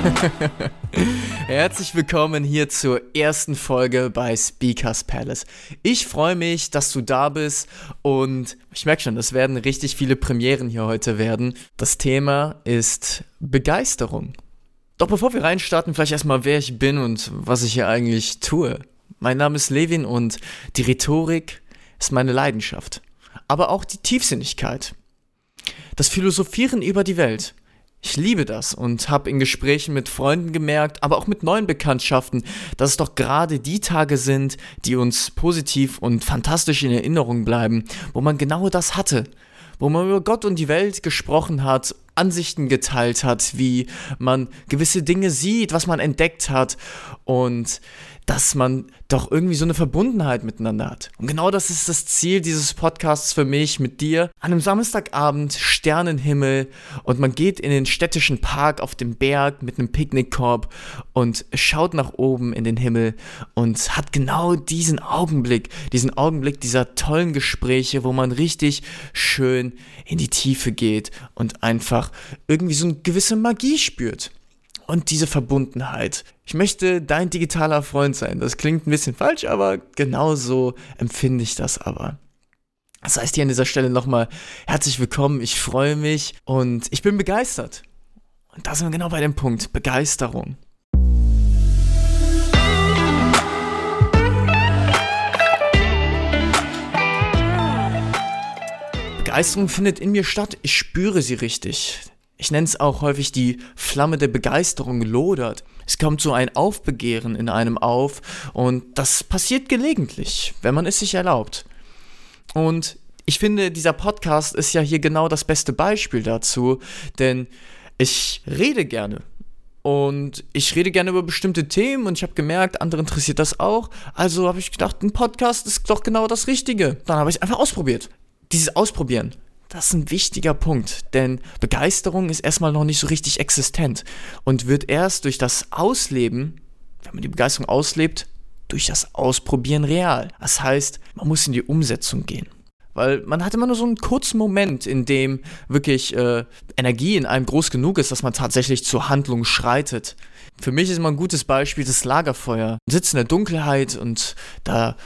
Herzlich willkommen hier zur ersten Folge bei Speakers Palace. Ich freue mich, dass du da bist und ich merke schon, es werden richtig viele Premieren hier heute werden. Das Thema ist Begeisterung. Doch bevor wir reinstarten, vielleicht erstmal, wer ich bin und was ich hier eigentlich tue. Mein Name ist Levin und die Rhetorik ist meine Leidenschaft. Aber auch die Tiefsinnigkeit. Das Philosophieren über die Welt. Ich liebe das und habe in Gesprächen mit Freunden gemerkt, aber auch mit neuen Bekanntschaften, dass es doch gerade die Tage sind, die uns positiv und fantastisch in Erinnerung bleiben, wo man genau das hatte, wo man über Gott und die Welt gesprochen hat, Ansichten geteilt hat, wie man gewisse Dinge sieht, was man entdeckt hat und dass man doch irgendwie so eine Verbundenheit miteinander hat. Und genau das ist das Ziel dieses Podcasts für mich mit dir. An einem Samstagabend, Sternenhimmel und man geht in den städtischen Park auf dem Berg mit einem Picknickkorb und schaut nach oben in den Himmel und hat genau diesen Augenblick, diesen Augenblick dieser tollen Gespräche, wo man richtig schön in die Tiefe geht und einfach irgendwie so eine gewisse Magie spürt und diese Verbundenheit. Ich möchte dein digitaler Freund sein. Das klingt ein bisschen falsch, aber genauso empfinde ich das aber. Das heißt hier an dieser Stelle nochmal herzlich willkommen. Ich freue mich und ich bin begeistert. Und da sind wir genau bei dem Punkt. Begeisterung. Begeisterung findet in mir statt. Ich spüre sie richtig. Ich nenne es auch häufig die Flamme der Begeisterung lodert. Es kommt so ein Aufbegehren in einem auf und das passiert gelegentlich, wenn man es sich erlaubt. Und ich finde, dieser Podcast ist ja hier genau das beste Beispiel dazu, denn ich rede gerne. Und ich rede gerne über bestimmte Themen und ich habe gemerkt, andere interessiert das auch. Also habe ich gedacht, ein Podcast ist doch genau das Richtige. Dann habe ich es einfach ausprobiert. Dieses Ausprobieren das ist ein wichtiger Punkt, denn Begeisterung ist erstmal noch nicht so richtig existent und wird erst durch das Ausleben, wenn man die Begeisterung auslebt, durch das Ausprobieren real. Das heißt, man muss in die Umsetzung gehen. Weil man hat immer nur so einen kurzen Moment, in dem wirklich äh, Energie in einem groß genug ist, dass man tatsächlich zur Handlung schreitet. Für mich ist immer ein gutes Beispiel das Lagerfeuer. Man sitzt in der Dunkelheit und da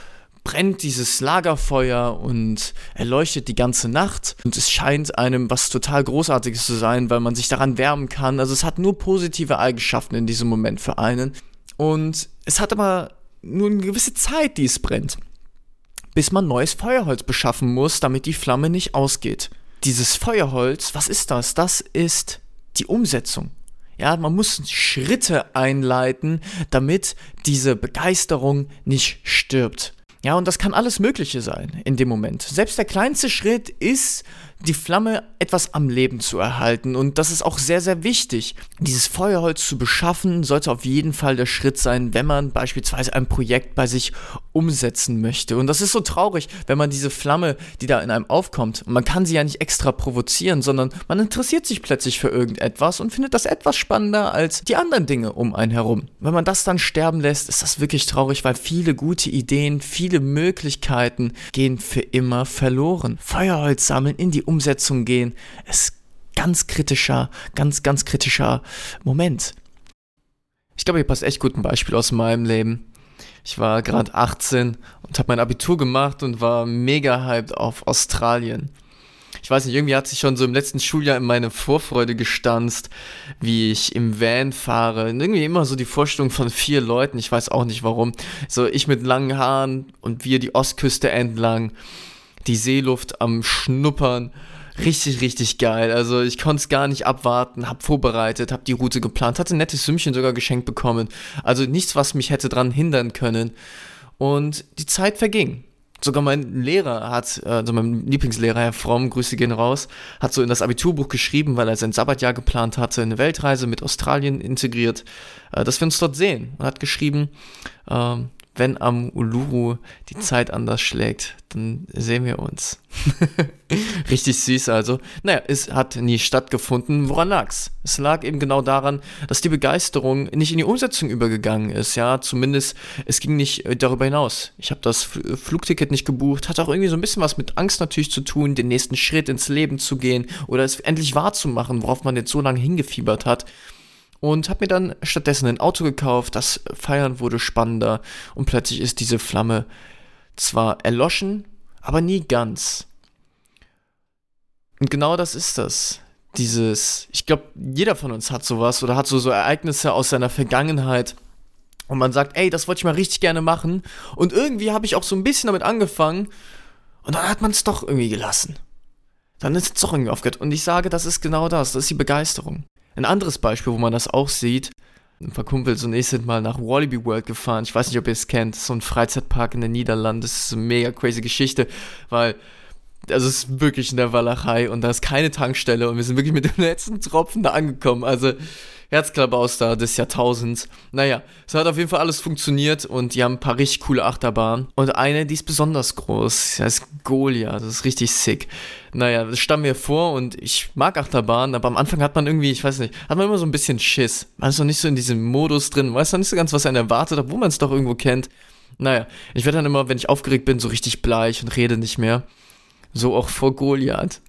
brennt dieses Lagerfeuer und erleuchtet die ganze Nacht. Und es scheint einem was total Großartiges zu sein, weil man sich daran wärmen kann. Also es hat nur positive Eigenschaften in diesem Moment für einen. Und es hat aber nur eine gewisse Zeit, die es brennt. Bis man neues Feuerholz beschaffen muss, damit die Flamme nicht ausgeht. Dieses Feuerholz, was ist das? Das ist die Umsetzung. Ja, man muss Schritte einleiten, damit diese Begeisterung nicht stirbt. Ja, und das kann alles Mögliche sein in dem Moment. Selbst der kleinste Schritt ist die Flamme etwas am Leben zu erhalten. Und das ist auch sehr, sehr wichtig. Dieses Feuerholz zu beschaffen, sollte auf jeden Fall der Schritt sein, wenn man beispielsweise ein Projekt bei sich umsetzen möchte. Und das ist so traurig, wenn man diese Flamme, die da in einem aufkommt, man kann sie ja nicht extra provozieren, sondern man interessiert sich plötzlich für irgendetwas und findet das etwas spannender als die anderen Dinge um einen herum. Wenn man das dann sterben lässt, ist das wirklich traurig, weil viele gute Ideen, viele Möglichkeiten gehen für immer verloren. Feuerholz sammeln in die Umsetzung gehen, ist ganz kritischer, ganz, ganz kritischer Moment. Ich glaube, hier passt echt gut ein Beispiel aus meinem Leben. Ich war gerade 18 und habe mein Abitur gemacht und war mega hyped auf Australien. Ich weiß nicht, irgendwie hat sich schon so im letzten Schuljahr in meine Vorfreude gestanzt, wie ich im Van fahre. Und irgendwie immer so die Vorstellung von vier Leuten, ich weiß auch nicht warum. So ich mit langen Haaren und wir die Ostküste entlang die Seeluft am Schnuppern. Richtig, richtig geil. Also ich konnte es gar nicht abwarten, hab vorbereitet, hab die Route geplant, hatte ein nettes Sümmchen sogar geschenkt bekommen. Also nichts, was mich hätte dran hindern können. Und die Zeit verging. Sogar mein Lehrer hat, also mein Lieblingslehrer, Herr Fromm, Grüße gehen raus, hat so in das Abiturbuch geschrieben, weil er sein Sabbatjahr geplant hatte, eine Weltreise mit Australien integriert, äh, dass wir uns dort sehen. Er hat geschrieben, ähm, wenn am Uluru die Zeit anders schlägt, dann sehen wir uns. Richtig süß also. Naja, es hat nie stattgefunden. Woran lag's? Es lag eben genau daran, dass die Begeisterung nicht in die Umsetzung übergegangen ist. Ja, zumindest es ging nicht äh, darüber hinaus. Ich habe das Flugticket nicht gebucht. Hat auch irgendwie so ein bisschen was mit Angst natürlich zu tun, den nächsten Schritt ins Leben zu gehen oder es endlich wahrzumachen, worauf man jetzt so lange hingefiebert hat. Und habe mir dann stattdessen ein Auto gekauft. Das Feiern wurde spannender und plötzlich ist diese Flamme zwar erloschen, aber nie ganz. Und genau das ist das. Dieses, ich glaube, jeder von uns hat sowas oder hat so, so Ereignisse aus seiner Vergangenheit. Und man sagt, ey, das wollte ich mal richtig gerne machen. Und irgendwie habe ich auch so ein bisschen damit angefangen. Und dann hat man es doch irgendwie gelassen. Dann ist es doch irgendwie aufgehört. Und ich sage, das ist genau das. Das ist die Begeisterung. Ein anderes Beispiel, wo man das auch sieht, ein paar Kumpels und ich sind mal nach Wallaby World gefahren. Ich weiß nicht, ob ihr es kennt. So ein Freizeitpark in den Niederlanden. Das ist eine mega crazy Geschichte, weil also es ist wirklich in der Walachei und da ist keine Tankstelle und wir sind wirklich mit dem letzten Tropfen da angekommen. Also Herzklabaus des Jahrtausends. Naja, es hat auf jeden Fall alles funktioniert und die haben ein paar richtig coole Achterbahnen. Und eine, die ist besonders groß. Die heißt Golia. Das ist richtig sick. Naja, das stand mir vor und ich mag Achterbahnen, aber am Anfang hat man irgendwie, ich weiß nicht, hat man immer so ein bisschen Schiss. Man ist noch nicht so in diesem Modus drin, weiß noch nicht so ganz, was einen erwartet, obwohl man es doch irgendwo kennt. Naja, ich werde dann immer, wenn ich aufgeregt bin, so richtig bleich und rede nicht mehr. So auch vor Goliath.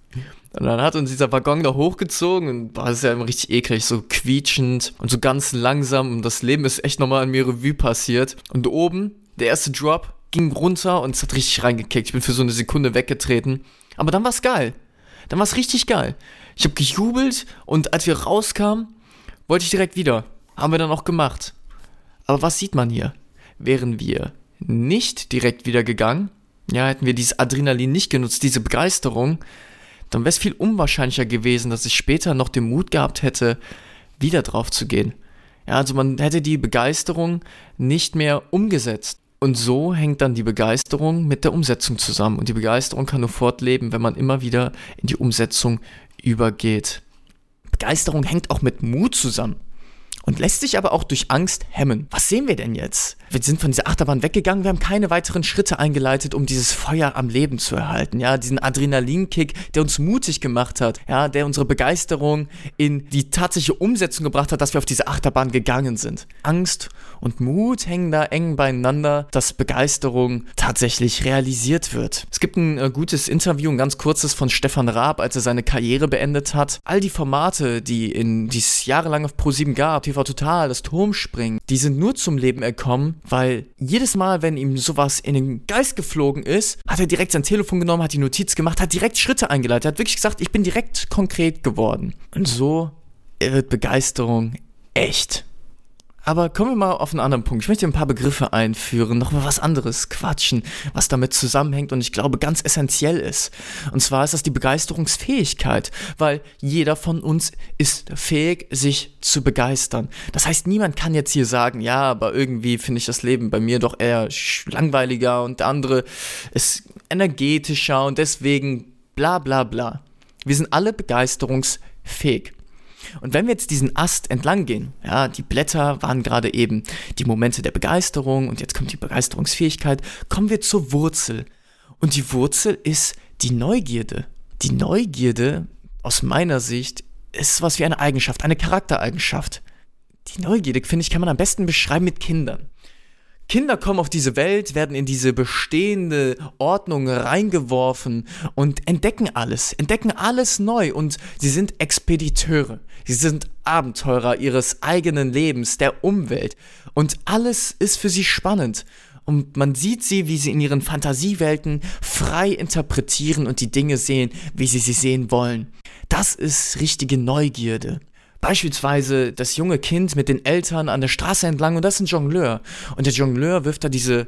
Und dann hat uns dieser Waggon da hochgezogen und war es ja immer richtig eklig, so quietschend und so ganz langsam. Und das Leben ist echt nochmal an mir Revue passiert. Und oben, der erste Drop, ging runter und es hat richtig reingekickt. Ich bin für so eine Sekunde weggetreten. Aber dann war es geil. Dann war es richtig geil. Ich habe gejubelt und als wir rauskamen, wollte ich direkt wieder. Haben wir dann auch gemacht. Aber was sieht man hier? Wären wir nicht direkt wieder gegangen, ja, hätten wir dieses Adrenalin nicht genutzt, diese Begeisterung, dann wäre es viel unwahrscheinlicher gewesen, dass ich später noch den Mut gehabt hätte, wieder drauf zu gehen. Ja, also man hätte die Begeisterung nicht mehr umgesetzt. Und so hängt dann die Begeisterung mit der Umsetzung zusammen. Und die Begeisterung kann nur fortleben, wenn man immer wieder in die Umsetzung übergeht. Begeisterung hängt auch mit Mut zusammen und lässt sich aber auch durch Angst hemmen. Was sehen wir denn jetzt? Wir sind von dieser Achterbahn weggegangen, wir haben keine weiteren Schritte eingeleitet, um dieses Feuer am Leben zu erhalten, ja, diesen Adrenalinkick, der uns mutig gemacht hat, ja, der unsere Begeisterung in die tatsächliche Umsetzung gebracht hat, dass wir auf diese Achterbahn gegangen sind. Angst und Mut hängen da eng beieinander, dass Begeisterung tatsächlich realisiert wird. Es gibt ein äh, gutes Interview, ein ganz kurzes von Stefan Raab, als er seine Karriere beendet hat. All die Formate, die in dieses jahrelang auf Pro7 gab, TV Total, das Turmspringen, die sind nur zum Leben gekommen, weil jedes Mal, wenn ihm sowas in den Geist geflogen ist, hat er direkt sein Telefon genommen, hat die Notiz gemacht, hat direkt Schritte eingeleitet, hat wirklich gesagt, ich bin direkt konkret geworden. Und so wird Begeisterung echt. Aber kommen wir mal auf einen anderen Punkt. Ich möchte ein paar Begriffe einführen, nochmal was anderes quatschen, was damit zusammenhängt und ich glaube ganz essentiell ist. Und zwar ist das die Begeisterungsfähigkeit, weil jeder von uns ist fähig, sich zu begeistern. Das heißt, niemand kann jetzt hier sagen, ja, aber irgendwie finde ich das Leben bei mir doch eher langweiliger und der andere ist energetischer und deswegen bla bla bla. Wir sind alle begeisterungsfähig. Und wenn wir jetzt diesen Ast entlang gehen, ja, die Blätter waren gerade eben die Momente der Begeisterung und jetzt kommt die Begeisterungsfähigkeit, kommen wir zur Wurzel. Und die Wurzel ist die Neugierde. Die Neugierde, aus meiner Sicht, ist was wie eine Eigenschaft, eine Charaktereigenschaft. Die Neugierde, finde ich, kann man am besten beschreiben mit Kindern. Kinder kommen auf diese Welt, werden in diese bestehende Ordnung reingeworfen und entdecken alles, entdecken alles neu und sie sind Expediteure. Sie sind Abenteurer ihres eigenen Lebens, der Umwelt und alles ist für sie spannend. Und man sieht sie, wie sie in ihren Fantasiewelten frei interpretieren und die Dinge sehen, wie sie sie sehen wollen. Das ist richtige Neugierde. Beispielsweise das junge Kind mit den Eltern an der Straße entlang und das ist ein Jongleur. Und der Jongleur wirft da diese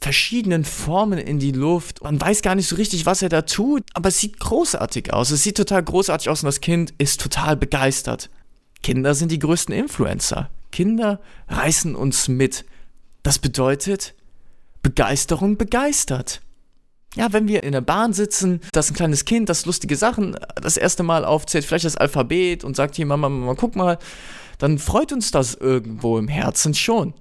verschiedenen Formen in die Luft. Man weiß gar nicht so richtig, was er da tut, aber es sieht großartig aus. Es sieht total großartig aus und das Kind ist total begeistert. Kinder sind die größten Influencer. Kinder reißen uns mit. Das bedeutet, Begeisterung begeistert ja, wenn wir in der Bahn sitzen, dass ein kleines Kind, das lustige Sachen das erste Mal aufzählt, vielleicht das Alphabet und sagt hier, Mama, Mama, guck mal, dann freut uns das irgendwo im Herzen schon.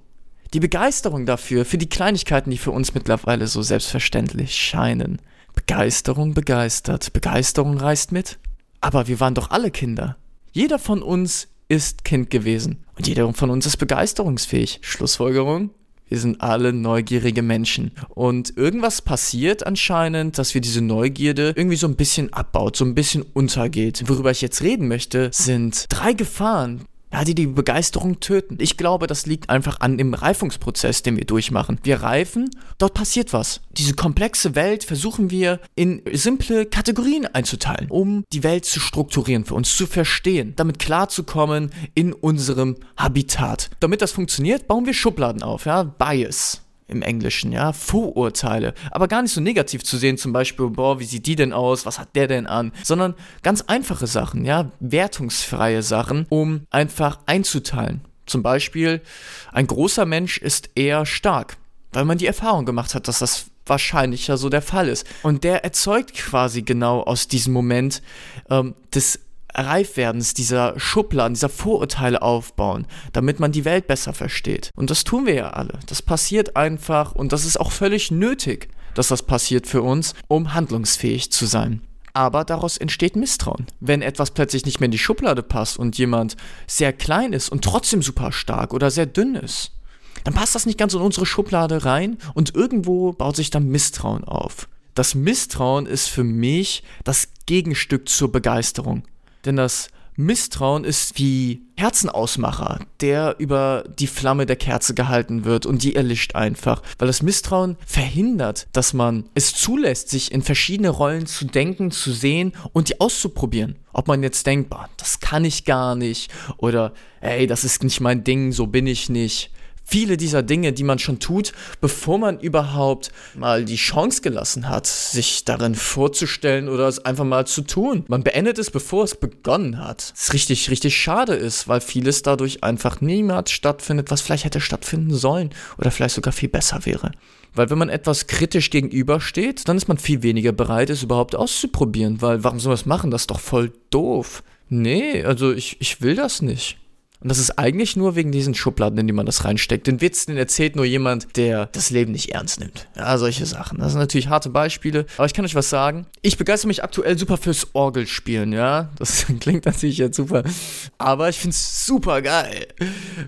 Die Begeisterung dafür, für die Kleinigkeiten, die für uns mittlerweile so selbstverständlich scheinen. Begeisterung begeistert, Begeisterung reißt mit. Aber wir waren doch alle Kinder. Jeder von uns ist Kind gewesen. Und jeder von uns ist begeisterungsfähig. Schlussfolgerung? Wir sind alle neugierige Menschen. Und irgendwas passiert anscheinend, dass wir diese Neugierde irgendwie so ein bisschen abbaut, so ein bisschen untergeht. Worüber ich jetzt reden möchte, sind drei Gefahren, ja, die die Begeisterung töten. Ich glaube, das liegt einfach an dem Reifungsprozess, den wir durchmachen. Wir reifen, dort passiert was. Diese komplexe Welt versuchen wir in simple Kategorien einzuteilen, um die Welt zu strukturieren, für uns zu verstehen, damit klarzukommen in unserem Habitat. Damit das funktioniert, bauen wir Schubladen auf, ja, Bias im Englischen, ja, Vorurteile. Aber gar nicht so negativ zu sehen, zum Beispiel, boah, wie sieht die denn aus, was hat der denn an, sondern ganz einfache Sachen, ja, wertungsfreie Sachen, um einfach einzuteilen. Zum Beispiel, ein großer Mensch ist eher stark, weil man die Erfahrung gemacht hat, dass das wahrscheinlicher so der Fall ist. Und der erzeugt quasi genau aus diesem Moment ähm, des Reifwerdens dieser Schubladen, dieser Vorurteile aufbauen, damit man die Welt besser versteht. Und das tun wir ja alle. Das passiert einfach und das ist auch völlig nötig, dass das passiert für uns, um handlungsfähig zu sein. Aber daraus entsteht Misstrauen. Wenn etwas plötzlich nicht mehr in die Schublade passt und jemand sehr klein ist und trotzdem super stark oder sehr dünn ist, dann passt das nicht ganz in unsere Schublade rein und irgendwo baut sich dann Misstrauen auf. Das Misstrauen ist für mich das Gegenstück zur Begeisterung. Denn das Misstrauen ist wie Herzenausmacher, der über die Flamme der Kerze gehalten wird und die erlischt einfach. Weil das Misstrauen verhindert, dass man es zulässt, sich in verschiedene Rollen zu denken, zu sehen und die auszuprobieren. Ob man jetzt denkt, das kann ich gar nicht oder ey, das ist nicht mein Ding, so bin ich nicht viele dieser Dinge, die man schon tut, bevor man überhaupt mal die Chance gelassen hat, sich darin vorzustellen oder es einfach mal zu tun. Man beendet es, bevor es begonnen hat. Was richtig, richtig schade ist, weil vieles dadurch einfach niemals stattfindet, was vielleicht hätte stattfinden sollen oder vielleicht sogar viel besser wäre. Weil wenn man etwas kritisch gegenübersteht, dann ist man viel weniger bereit, es überhaupt auszuprobieren, weil warum soll man es machen? Das ist doch voll doof. Nee, also ich, ich will das nicht. Und das ist eigentlich nur wegen diesen Schubladen, in die man das reinsteckt. Den Witz, den erzählt nur jemand, der das Leben nicht ernst nimmt. Ja, solche Sachen. Das sind natürlich harte Beispiele. Aber ich kann euch was sagen. Ich begeister mich aktuell super fürs Orgelspielen, ja. Das klingt natürlich jetzt super. Aber ich find's super geil.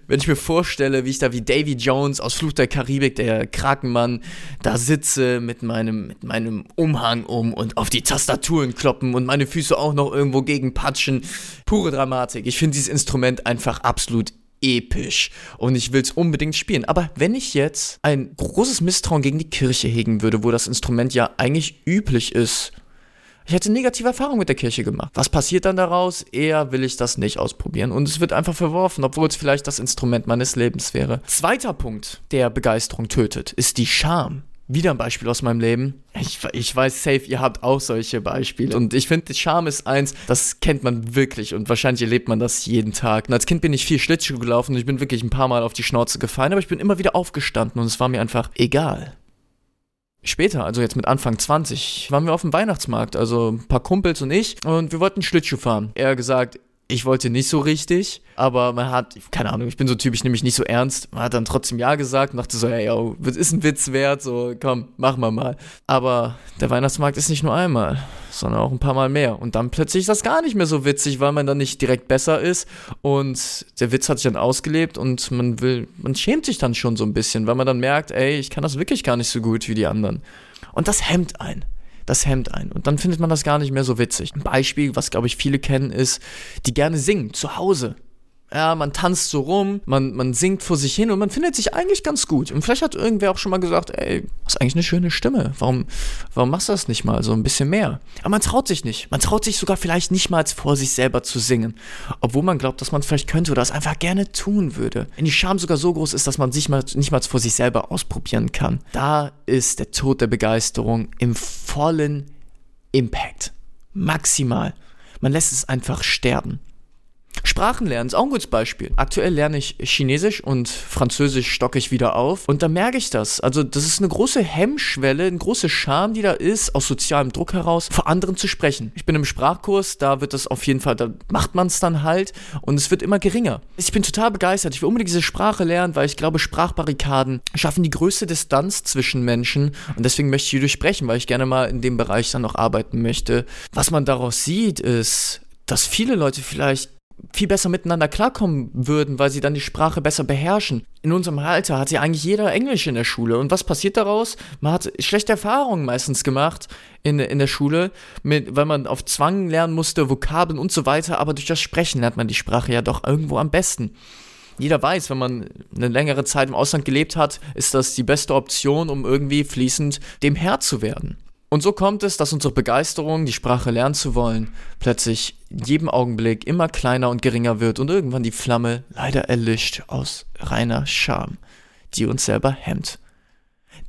Wenn ich mir vorstelle, wie ich da wie Davy Jones aus Fluch der Karibik, der Krakenmann, da sitze mit meinem, mit meinem Umhang um und auf die Tastaturen kloppen und meine Füße auch noch irgendwo gegen patschen. Pure Dramatik. Ich finde dieses Instrument einfach absolut episch und ich will es unbedingt spielen. Aber wenn ich jetzt ein großes Misstrauen gegen die Kirche hegen würde, wo das Instrument ja eigentlich üblich ist, ich hätte negative Erfahrungen mit der Kirche gemacht. Was passiert dann daraus? Eher will ich das nicht ausprobieren und es wird einfach verworfen, obwohl es vielleicht das Instrument meines Lebens wäre. Zweiter Punkt, der Begeisterung tötet, ist die Scham wieder ein Beispiel aus meinem Leben. Ich, ich weiß safe, ihr habt auch solche Beispiele. Und ich finde, Charme ist eins, das kennt man wirklich und wahrscheinlich erlebt man das jeden Tag. Und als Kind bin ich viel Schlittschuh gelaufen und ich bin wirklich ein paar Mal auf die Schnauze gefallen, aber ich bin immer wieder aufgestanden und es war mir einfach egal. Später, also jetzt mit Anfang 20, waren wir auf dem Weihnachtsmarkt, also ein paar Kumpels und ich, und wir wollten Schlittschuh fahren. Er gesagt, ich wollte nicht so richtig, aber man hat, keine Ahnung, ich bin so typisch nämlich nicht so ernst. Man hat dann trotzdem Ja gesagt und dachte so, ey, yo, ist ein Witz wert, so komm, machen wir mal. Aber der Weihnachtsmarkt ist nicht nur einmal, sondern auch ein paar Mal mehr. Und dann plötzlich ist das gar nicht mehr so witzig, weil man dann nicht direkt besser ist und der Witz hat sich dann ausgelebt und man will, man schämt sich dann schon so ein bisschen, weil man dann merkt, ey, ich kann das wirklich gar nicht so gut wie die anderen. Und das hemmt einen das Hemd ein. Und dann findet man das gar nicht mehr so witzig. Ein Beispiel, was glaube ich viele kennen, ist, die gerne singen zu Hause. Ja, man tanzt so rum, man, man singt vor sich hin und man findet sich eigentlich ganz gut. Und vielleicht hat irgendwer auch schon mal gesagt, ey, hast eigentlich eine schöne Stimme. Warum, warum machst du das nicht mal so ein bisschen mehr? Aber man traut sich nicht. Man traut sich sogar vielleicht nicht mal vor sich selber zu singen. Obwohl man glaubt, dass man es vielleicht könnte oder es einfach gerne tun würde. Wenn die Scham sogar so groß ist, dass man sich mal, nicht mal vor sich selber ausprobieren kann. Da ist der Tod der Begeisterung im vollen Impact. Maximal. Man lässt es einfach sterben. Sprachen lernen ist auch ein gutes Beispiel. Aktuell lerne ich Chinesisch und Französisch stocke ich wieder auf und da merke ich das. Also das ist eine große Hemmschwelle, eine große Scham, die da ist, aus sozialem Druck heraus, vor anderen zu sprechen. Ich bin im Sprachkurs, da wird das auf jeden Fall, da macht man es dann halt und es wird immer geringer. Ich bin total begeistert. Ich will unbedingt diese Sprache lernen, weil ich glaube, Sprachbarrikaden schaffen die größte Distanz zwischen Menschen und deswegen möchte ich hier durchsprechen, weil ich gerne mal in dem Bereich dann noch arbeiten möchte. Was man daraus sieht, ist, dass viele Leute vielleicht viel besser miteinander klarkommen würden, weil sie dann die Sprache besser beherrschen. In unserem Alter hat ja eigentlich jeder Englisch in der Schule. Und was passiert daraus? Man hat schlechte Erfahrungen meistens gemacht in, in der Schule, mit, weil man auf Zwang lernen musste, Vokabeln und so weiter. Aber durch das Sprechen lernt man die Sprache ja doch irgendwo am besten. Jeder weiß, wenn man eine längere Zeit im Ausland gelebt hat, ist das die beste Option, um irgendwie fließend dem Herr zu werden. Und so kommt es, dass unsere Begeisterung, die Sprache lernen zu wollen, plötzlich in jedem Augenblick immer kleiner und geringer wird und irgendwann die Flamme leider erlischt aus reiner Scham, die uns selber hemmt.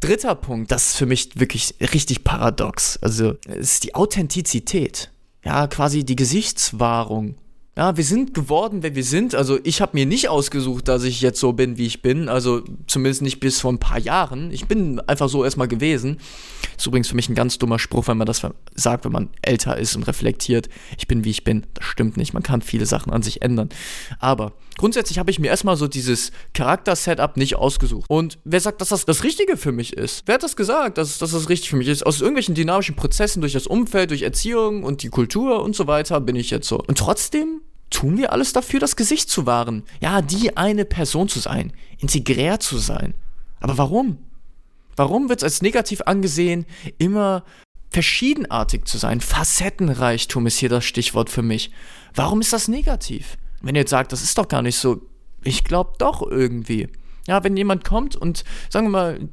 Dritter Punkt, das ist für mich wirklich richtig paradox. Also, ist die Authentizität. Ja, quasi die Gesichtswahrung ja, wir sind geworden, wer wir sind. Also ich habe mir nicht ausgesucht, dass ich jetzt so bin, wie ich bin. Also zumindest nicht bis vor ein paar Jahren. Ich bin einfach so erstmal gewesen. Ist übrigens für mich ein ganz dummer Spruch, wenn man das sagt, wenn man älter ist und reflektiert. Ich bin, wie ich bin. Das stimmt nicht. Man kann viele Sachen an sich ändern. Aber grundsätzlich habe ich mir erstmal so dieses Charakter-Setup nicht ausgesucht. Und wer sagt, dass das das Richtige für mich ist? Wer hat das gesagt, dass, dass das richtig für mich ist? Aus irgendwelchen dynamischen Prozessen, durch das Umfeld, durch Erziehung und die Kultur und so weiter bin ich jetzt so. Und trotzdem tun wir alles dafür, das Gesicht zu wahren. Ja, die eine Person zu sein, integrär zu sein. Aber warum? Warum wird es als negativ angesehen, immer verschiedenartig zu sein? Facettenreichtum ist hier das Stichwort für mich. Warum ist das negativ? Wenn ihr jetzt sagt, das ist doch gar nicht so, ich glaube doch irgendwie. Ja, wenn jemand kommt und sagen wir mal,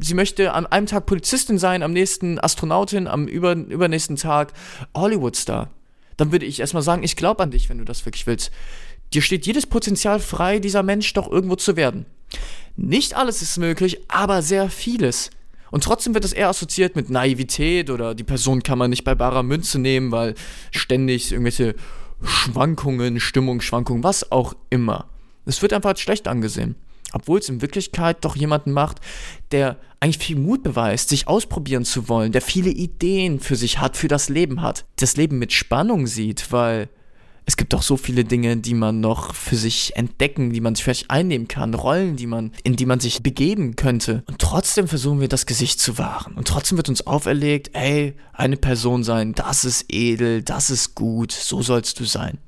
sie möchte an einem Tag Polizistin sein, am nächsten Astronautin, am über, übernächsten Tag Hollywoodstar dann würde ich erstmal sagen, ich glaube an dich, wenn du das wirklich willst. Dir steht jedes Potenzial frei, dieser Mensch doch irgendwo zu werden. Nicht alles ist möglich, aber sehr vieles. Und trotzdem wird es eher assoziiert mit Naivität oder die Person kann man nicht bei barer Münze nehmen, weil ständig irgendwelche Schwankungen, Stimmungsschwankungen, was auch immer. Es wird einfach als schlecht angesehen obwohl es in Wirklichkeit doch jemanden macht, der eigentlich viel Mut beweist, sich ausprobieren zu wollen, der viele Ideen für sich hat, für das Leben hat, das Leben mit Spannung sieht, weil es gibt doch so viele Dinge, die man noch für sich entdecken, die man sich vielleicht einnehmen kann, Rollen, die man, in die man sich begeben könnte. Und trotzdem versuchen wir das Gesicht zu wahren. Und trotzdem wird uns auferlegt, ey, eine Person sein, das ist edel, das ist gut, so sollst du sein.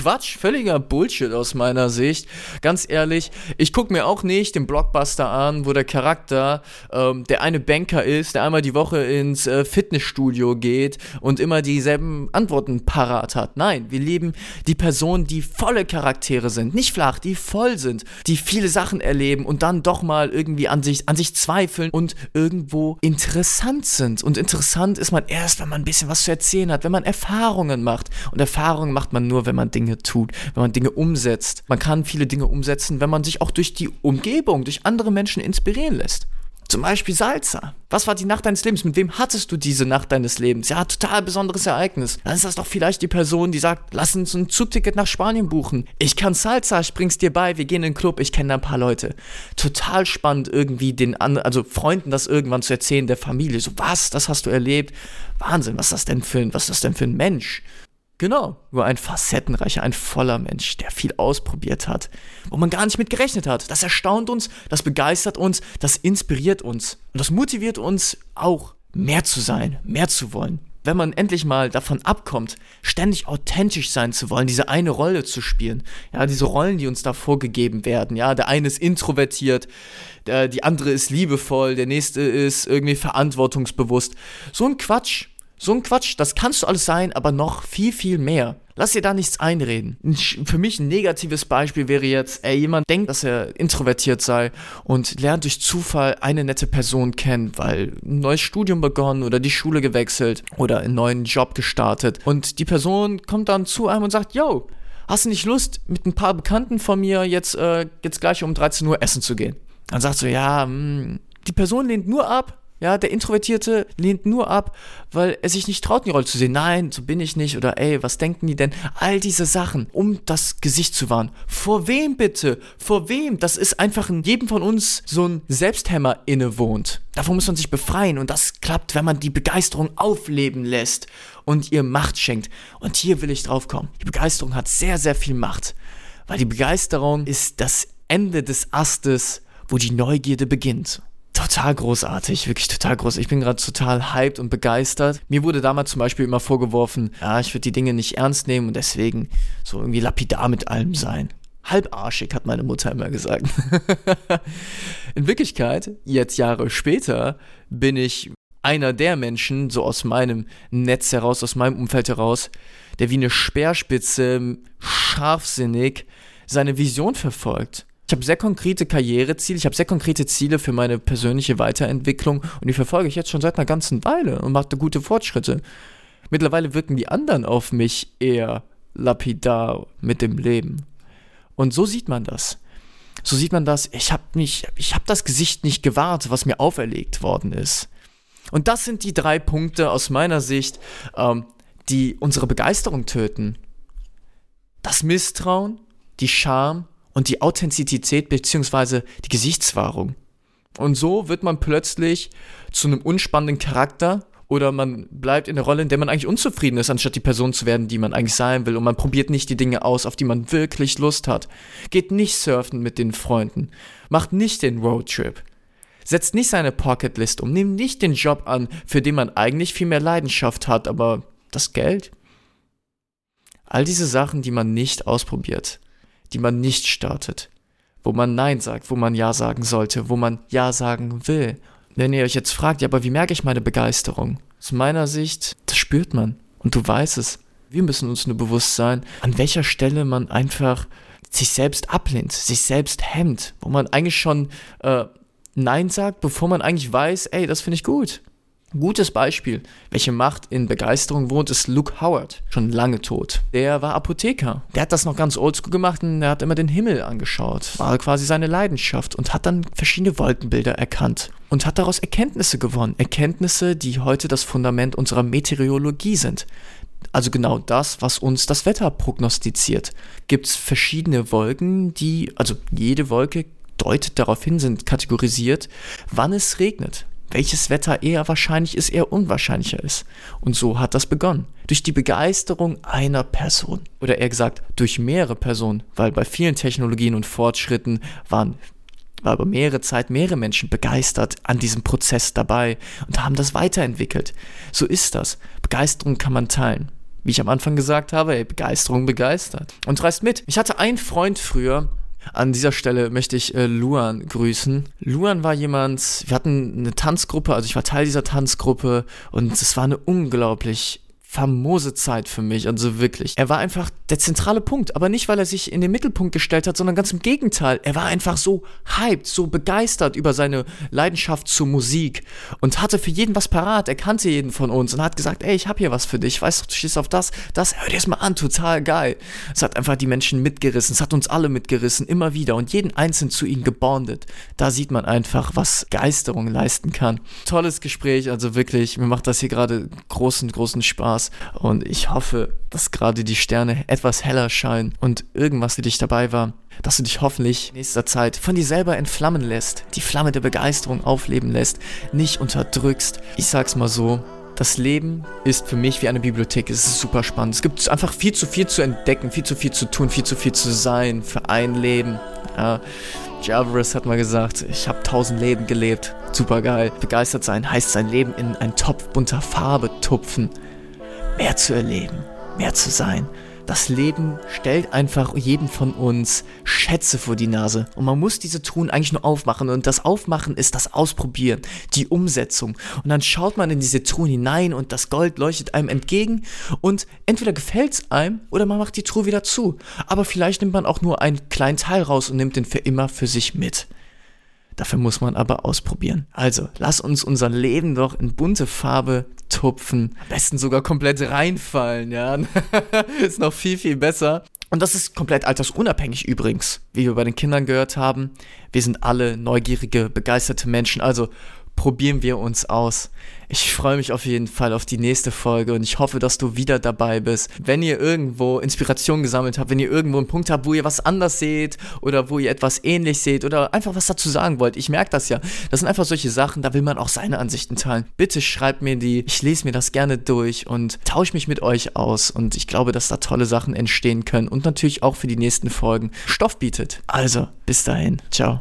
Quatsch, völliger Bullshit aus meiner Sicht. Ganz ehrlich, ich gucke mir auch nicht den Blockbuster an, wo der Charakter ähm, der eine Banker ist, der einmal die Woche ins äh, Fitnessstudio geht und immer dieselben Antworten parat hat. Nein, wir lieben die Personen, die volle Charaktere sind, nicht flach, die voll sind, die viele Sachen erleben und dann doch mal irgendwie an sich, an sich zweifeln und irgendwo interessant sind. Und interessant ist man erst, wenn man ein bisschen was zu erzählen hat, wenn man Erfahrungen macht. Und Erfahrungen macht man nur, wenn man Dinge Dinge tut, wenn man Dinge umsetzt. Man kann viele Dinge umsetzen, wenn man sich auch durch die Umgebung, durch andere Menschen inspirieren lässt. Zum Beispiel Salsa. Was war die Nacht deines Lebens? Mit wem hattest du diese Nacht deines Lebens? Ja, total besonderes Ereignis. Dann ist das doch vielleicht die Person, die sagt, lass uns ein Zugticket nach Spanien buchen. Ich kann Salsa, ich bring's dir bei, wir gehen in den Club, ich kenne da ein paar Leute. Total spannend irgendwie den anderen, also Freunden das irgendwann zu erzählen, der Familie. So, was, das hast du erlebt? Wahnsinn, was ist das denn für ein, was ist das denn für ein Mensch? Genau, nur ein facettenreicher, ein voller Mensch, der viel ausprobiert hat, wo man gar nicht mit gerechnet hat. Das erstaunt uns, das begeistert uns, das inspiriert uns. Und das motiviert uns auch, mehr zu sein, mehr zu wollen. Wenn man endlich mal davon abkommt, ständig authentisch sein zu wollen, diese eine Rolle zu spielen, ja, diese Rollen, die uns da vorgegeben werden, ja, der eine ist introvertiert, der, die andere ist liebevoll, der nächste ist irgendwie verantwortungsbewusst. So ein Quatsch, so ein Quatsch, das kannst du alles sein, aber noch viel, viel mehr. Lass dir da nichts einreden. Für mich ein negatives Beispiel wäre jetzt, ey, jemand denkt, dass er introvertiert sei und lernt durch Zufall eine nette Person kennen, weil ein neues Studium begonnen oder die Schule gewechselt oder einen neuen Job gestartet. Und die Person kommt dann zu einem und sagt, yo, hast du nicht Lust, mit ein paar Bekannten von mir jetzt, äh, jetzt gleich um 13 Uhr essen zu gehen? Dann sagst du, ja, mh, hm, die Person lehnt nur ab, ja, der Introvertierte lehnt nur ab, weil er sich nicht traut, die Rolle zu sehen. Nein, so bin ich nicht. Oder ey, was denken die denn? All diese Sachen, um das Gesicht zu wahren. Vor wem bitte? Vor wem? Das ist einfach in jedem von uns so ein Selbsthämmer innewohnt. Davon muss man sich befreien. Und das klappt, wenn man die Begeisterung aufleben lässt und ihr Macht schenkt. Und hier will ich drauf kommen. Die Begeisterung hat sehr, sehr viel Macht. Weil die Begeisterung ist das Ende des Astes, wo die Neugierde beginnt. Total großartig, wirklich total groß. Ich bin gerade total hyped und begeistert. Mir wurde damals zum Beispiel immer vorgeworfen, ja, ich würde die Dinge nicht ernst nehmen und deswegen so irgendwie lapidar mit allem sein. Halbarschig, hat meine Mutter immer gesagt. In Wirklichkeit, jetzt Jahre später, bin ich einer der Menschen, so aus meinem Netz heraus, aus meinem Umfeld heraus, der wie eine Speerspitze scharfsinnig seine Vision verfolgt. Ich habe sehr konkrete Karriereziele, ich habe sehr konkrete Ziele für meine persönliche Weiterentwicklung und die verfolge ich jetzt schon seit einer ganzen Weile und mache gute Fortschritte. Mittlerweile wirken die anderen auf mich eher lapidar mit dem Leben. Und so sieht man das. So sieht man das. Ich habe ich habe das Gesicht nicht gewahrt, was mir auferlegt worden ist. Und das sind die drei Punkte aus meiner Sicht, ähm, die unsere Begeisterung töten. Das Misstrauen, die Scham und die Authentizität bzw. die Gesichtswahrung. Und so wird man plötzlich zu einem unspannenden Charakter oder man bleibt in der Rolle, in der man eigentlich unzufrieden ist, anstatt die Person zu werden, die man eigentlich sein will. Und man probiert nicht die Dinge aus, auf die man wirklich Lust hat. Geht nicht surfen mit den Freunden. Macht nicht den Roadtrip. Setzt nicht seine Pocketlist um. Nimmt nicht den Job an, für den man eigentlich viel mehr Leidenschaft hat, aber das Geld? All diese Sachen, die man nicht ausprobiert, die man nicht startet, wo man Nein sagt, wo man Ja sagen sollte, wo man Ja sagen will. Wenn ihr euch jetzt fragt, ja, aber wie merke ich meine Begeisterung? Aus meiner Sicht, das spürt man und du weißt es. Wir müssen uns nur bewusst sein, an welcher Stelle man einfach sich selbst ablehnt, sich selbst hemmt, wo man eigentlich schon äh, Nein sagt, bevor man eigentlich weiß, ey, das finde ich gut. Gutes Beispiel, welche Macht in Begeisterung wohnt, ist Luke Howard, schon lange tot. Der war Apotheker. Der hat das noch ganz oldschool gemacht und er hat immer den Himmel angeschaut. War quasi seine Leidenschaft und hat dann verschiedene Wolkenbilder erkannt und hat daraus Erkenntnisse gewonnen. Erkenntnisse, die heute das Fundament unserer Meteorologie sind. Also genau das, was uns das Wetter prognostiziert. Gibt es verschiedene Wolken, die, also jede Wolke deutet darauf hin, sind kategorisiert, wann es regnet welches Wetter eher wahrscheinlich ist, eher unwahrscheinlicher ist. Und so hat das begonnen. Durch die Begeisterung einer Person. Oder eher gesagt, durch mehrere Personen, weil bei vielen Technologien und Fortschritten waren war über mehrere Zeit mehrere Menschen begeistert an diesem Prozess dabei und haben das weiterentwickelt. So ist das. Begeisterung kann man teilen. Wie ich am Anfang gesagt habe, ey, Begeisterung begeistert. Und reißt mit. Ich hatte einen Freund früher, an dieser Stelle möchte ich äh, Luan grüßen. Luan war jemand, wir hatten eine Tanzgruppe, also ich war Teil dieser Tanzgruppe und es war eine unglaublich famose Zeit für mich, also wirklich. Er war einfach der zentrale Punkt, aber nicht, weil er sich in den Mittelpunkt gestellt hat, sondern ganz im Gegenteil. Er war einfach so hyped, so begeistert über seine Leidenschaft zur Musik und hatte für jeden was parat. Er kannte jeden von uns und hat gesagt, ey, ich hab hier was für dich, weißt du, du stehst auf das, das, hör dir das mal an, total geil. Es hat einfach die Menschen mitgerissen, es hat uns alle mitgerissen, immer wieder und jeden einzeln zu ihnen gebondet. Da sieht man einfach, was Geisterung leisten kann. Tolles Gespräch, also wirklich, mir macht das hier gerade großen, großen Spaß. Spaß und ich hoffe, dass gerade die Sterne etwas heller scheinen und irgendwas für dich dabei war, dass du dich hoffentlich in nächster Zeit von dir selber entflammen lässt, die Flamme der Begeisterung aufleben lässt, nicht unterdrückst. Ich sag's mal so, das Leben ist für mich wie eine Bibliothek. Es ist super spannend. Es gibt einfach viel zu viel zu entdecken, viel zu viel zu tun, viel zu viel zu sein für ein Leben. Ja, Javris hat mal gesagt, ich habe tausend Leben gelebt. Super geil. Begeistert sein heißt sein Leben in einen Topf bunter Farbe tupfen mehr zu erleben, mehr zu sein. Das Leben stellt einfach jedem von uns Schätze vor die Nase. Und man muss diese Truhen eigentlich nur aufmachen. Und das Aufmachen ist das Ausprobieren, die Umsetzung. Und dann schaut man in diese Truhen hinein und das Gold leuchtet einem entgegen. Und entweder gefällt es einem oder man macht die Truhe wieder zu. Aber vielleicht nimmt man auch nur einen kleinen Teil raus und nimmt den für immer für sich mit. Dafür muss man aber ausprobieren. Also, lass uns unser Leben doch in bunte Farbe tupfen. Am besten sogar komplett reinfallen, ja. ist noch viel, viel besser. Und das ist komplett altersunabhängig übrigens, wie wir bei den Kindern gehört haben. Wir sind alle neugierige, begeisterte Menschen. Also probieren wir uns aus. Ich freue mich auf jeden Fall auf die nächste Folge und ich hoffe, dass du wieder dabei bist. Wenn ihr irgendwo Inspiration gesammelt habt, wenn ihr irgendwo einen Punkt habt, wo ihr was anders seht oder wo ihr etwas ähnlich seht oder einfach was dazu sagen wollt, ich merke das ja. Das sind einfach solche Sachen, da will man auch seine Ansichten teilen. Bitte schreibt mir die, ich lese mir das gerne durch und tausche mich mit euch aus und ich glaube, dass da tolle Sachen entstehen können und natürlich auch für die nächsten Folgen Stoff bietet. Also, bis dahin, ciao.